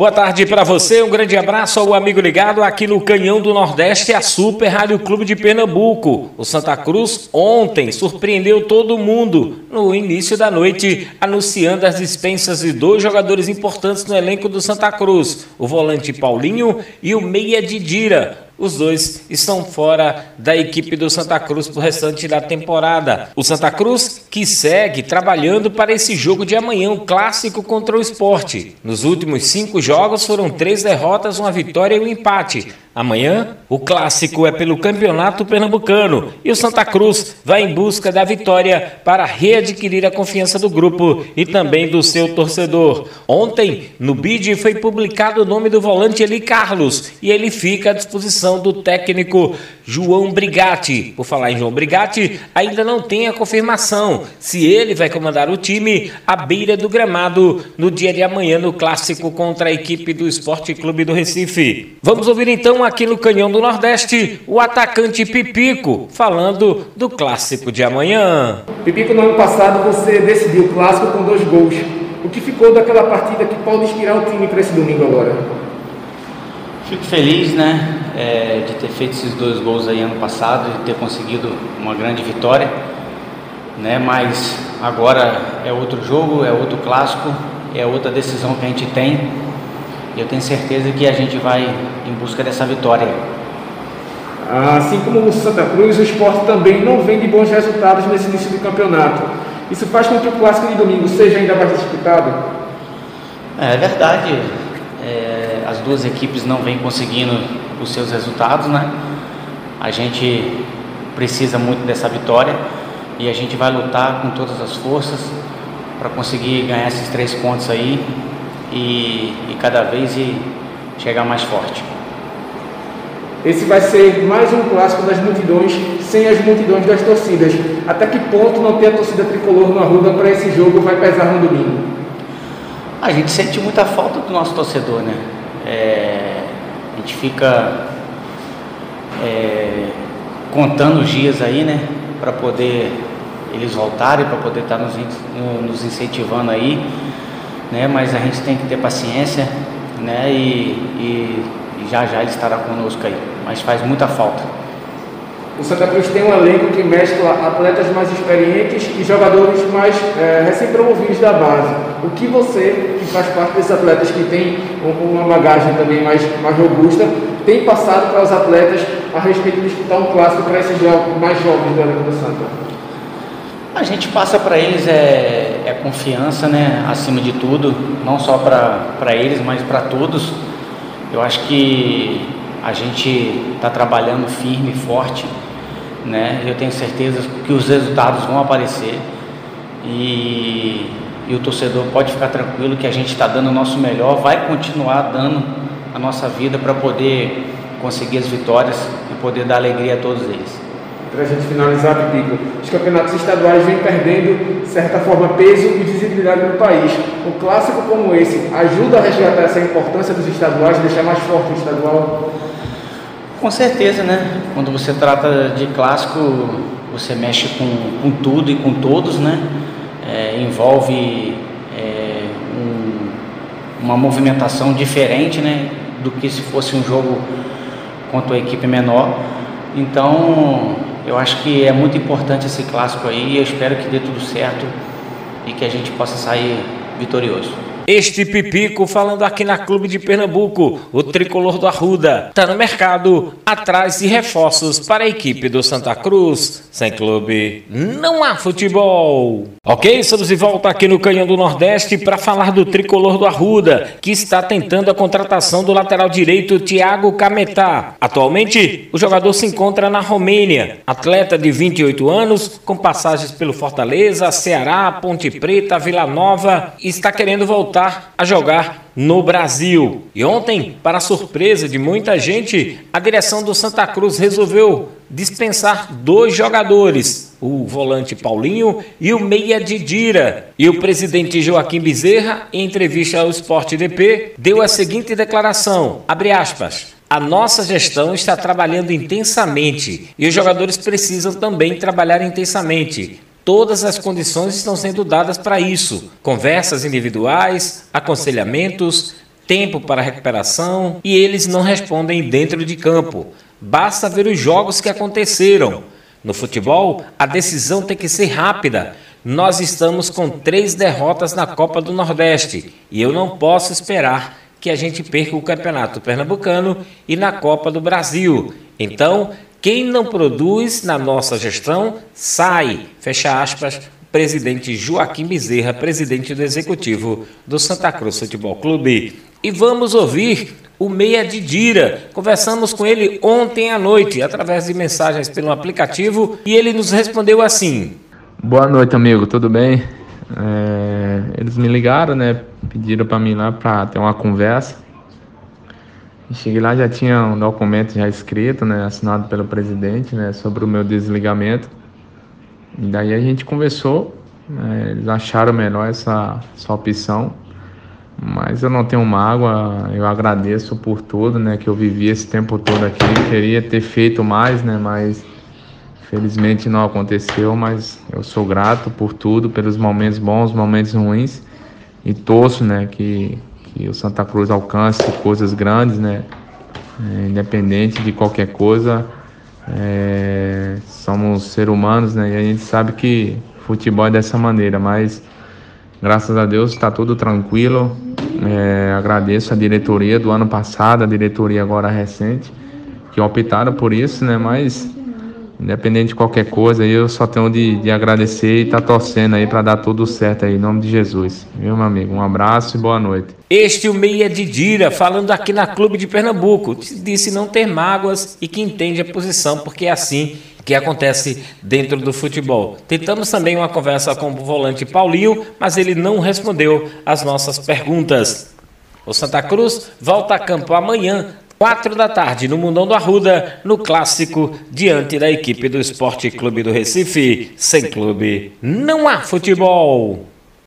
Boa tarde para você, um grande abraço ao amigo ligado aqui no Canhão do Nordeste, a Super Rádio Clube de Pernambuco. O Santa Cruz ontem surpreendeu todo mundo no início da noite, anunciando as dispensas de dois jogadores importantes no elenco do Santa Cruz, o volante Paulinho e o meia Didira. Os dois estão fora da equipe do Santa Cruz para o restante da temporada. O Santa Cruz que segue trabalhando para esse jogo de amanhã, o clássico contra o esporte. Nos últimos cinco jogos foram três derrotas, uma vitória e um empate. Amanhã, o clássico é pelo Campeonato Pernambucano e o Santa Cruz vai em busca da vitória para readquirir a confiança do grupo e também do seu torcedor. Ontem, no BID, foi publicado o nome do volante Eli Carlos e ele fica à disposição do técnico João Brigatti. Por falar em João Brigatti, ainda não tem a confirmação se ele vai comandar o time à beira do gramado no dia de amanhã no clássico contra a equipe do Esporte Clube do Recife. Vamos ouvir então aqui no Canhão do Nordeste, o atacante Pipico, falando do clássico de amanhã. Pipico, no ano passado você decidiu o clássico com dois gols. O que ficou daquela partida que pode inspirar o time para esse domingo agora? Fico feliz, né, é, de ter feito esses dois gols aí ano passado, de ter conseguido uma grande vitória, né, mas agora é outro jogo, é outro clássico, é outra decisão que a gente tem eu tenho certeza que a gente vai em busca dessa vitória. Assim como o Santa Cruz, o esporte também não vem de bons resultados nesse início do campeonato. Isso faz com que o clássico de domingo seja ainda mais disputado? É, é verdade. É, as duas equipes não vêm conseguindo os seus resultados, né? A gente precisa muito dessa vitória e a gente vai lutar com todas as forças para conseguir ganhar esses três pontos aí e, e cada vez e chegar mais forte. Esse vai ser mais um clássico das multidões, sem as multidões das torcidas. Até que ponto não ter a torcida tricolor no Arruda para esse jogo vai pesar no domingo? A gente sente muita falta do nosso torcedor, né? É, a gente fica é, contando os dias aí, né? Para poder eles voltarem, para poder estar tá nos, nos incentivando aí né? Mas a gente tem que ter paciência, né? E, e, e já já ele estará conosco aí. Mas faz muita falta. O Santa Cruz tem um elenco que mescla atletas mais experientes e jogadores mais é, recém-promovidos da base. O que você, que faz parte desses atletas que tem uma bagagem também mais, mais robusta, tem passado para os atletas a respeito de disputar um clássico para esses mais jovens do elenco do Santa? A gente passa para eles é, é, confiança, né? Acima de tudo, não só para eles, mas para todos. Eu acho que a gente está trabalhando firme, forte, né? Eu tenho certeza que os resultados vão aparecer e, e o torcedor pode ficar tranquilo que a gente está dando o nosso melhor, vai continuar dando a nossa vida para poder conseguir as vitórias e poder dar alegria a todos eles para a gente finalizar, Pipico, os campeonatos estaduais vêm perdendo, de certa forma, peso e visibilidade no país. Um clássico como esse ajuda a resgatar essa importância dos estaduais, deixar mais forte o estadual? Com certeza, né? Quando você trata de clássico, você mexe com, com tudo e com todos, né? É, envolve é, um, uma movimentação diferente, né? Do que se fosse um jogo contra a equipe menor. Então, eu acho que é muito importante esse clássico aí e eu espero que dê tudo certo e que a gente possa sair vitorioso. Este Pipico falando aqui na Clube de Pernambuco, o tricolor do Arruda, está no mercado atrás de reforços para a equipe do Santa Cruz. Sem clube, não há futebol. Ok, estamos de volta aqui no Canhão do Nordeste para falar do tricolor do Arruda, que está tentando a contratação do lateral direito Thiago Cametá. Atualmente, o jogador se encontra na Romênia, atleta de 28 anos, com passagens pelo Fortaleza, Ceará, Ponte Preta, Vila Nova, está querendo voltar voltar a jogar no Brasil. E ontem, para surpresa de muita gente, a direção do Santa Cruz resolveu dispensar dois jogadores, o volante Paulinho e o meia Didira. E o presidente Joaquim Bezerra, em entrevista ao Esporte DP, deu a seguinte declaração, abre aspas, a nossa gestão está trabalhando intensamente e os jogadores precisam também trabalhar intensamente. Todas as condições estão sendo dadas para isso: conversas individuais, aconselhamentos, tempo para recuperação e eles não respondem dentro de campo. Basta ver os jogos que aconteceram. No futebol, a decisão tem que ser rápida. Nós estamos com três derrotas na Copa do Nordeste e eu não posso esperar que a gente perca o Campeonato Pernambucano e na Copa do Brasil. Então, quem não produz na nossa gestão sai. Fecha aspas. Presidente Joaquim Bezerra, presidente do executivo do Santa Cruz Futebol Clube. E vamos ouvir o Meia de Dira. Conversamos com ele ontem à noite, através de mensagens pelo aplicativo, e ele nos respondeu assim: Boa noite, amigo, tudo bem? É, eles me ligaram, né? Pediram para mim lá para ter uma conversa. Cheguei lá, já tinha um documento já escrito, né? Assinado pelo presidente, né? Sobre o meu desligamento. E daí a gente conversou. Né, eles acharam melhor essa, essa opção. Mas eu não tenho mágoa, eu agradeço por tudo, né, que eu vivi esse tempo todo aqui. Queria ter feito mais, né, mas felizmente não aconteceu, mas eu sou grato por tudo, pelos momentos bons, momentos ruins e torço, né, que, que o Santa Cruz alcance coisas grandes, né, é, independente de qualquer coisa. É, somos seres humanos, né, e a gente sabe que futebol é dessa maneira, mas graças a Deus está tudo tranquilo. É, agradeço a diretoria do ano passado, a diretoria agora recente, que optaram por isso, né? Mas independente de qualquer coisa, eu só tenho de, de agradecer e estar tá torcendo aí para dar tudo certo aí, em nome de Jesus. Meu amigo, um abraço e boa noite. Este o Meia de Dira, falando aqui na Clube de Pernambuco, disse não ter mágoas e que entende a posição, porque é assim que acontece dentro do futebol. Tentamos também uma conversa com o volante Paulinho, mas ele não respondeu às nossas perguntas. O Santa Cruz volta a campo amanhã, quatro da tarde, no Mundão do Arruda, no clássico, diante da equipe do Esporte Clube do Recife. Sem clube, não há futebol.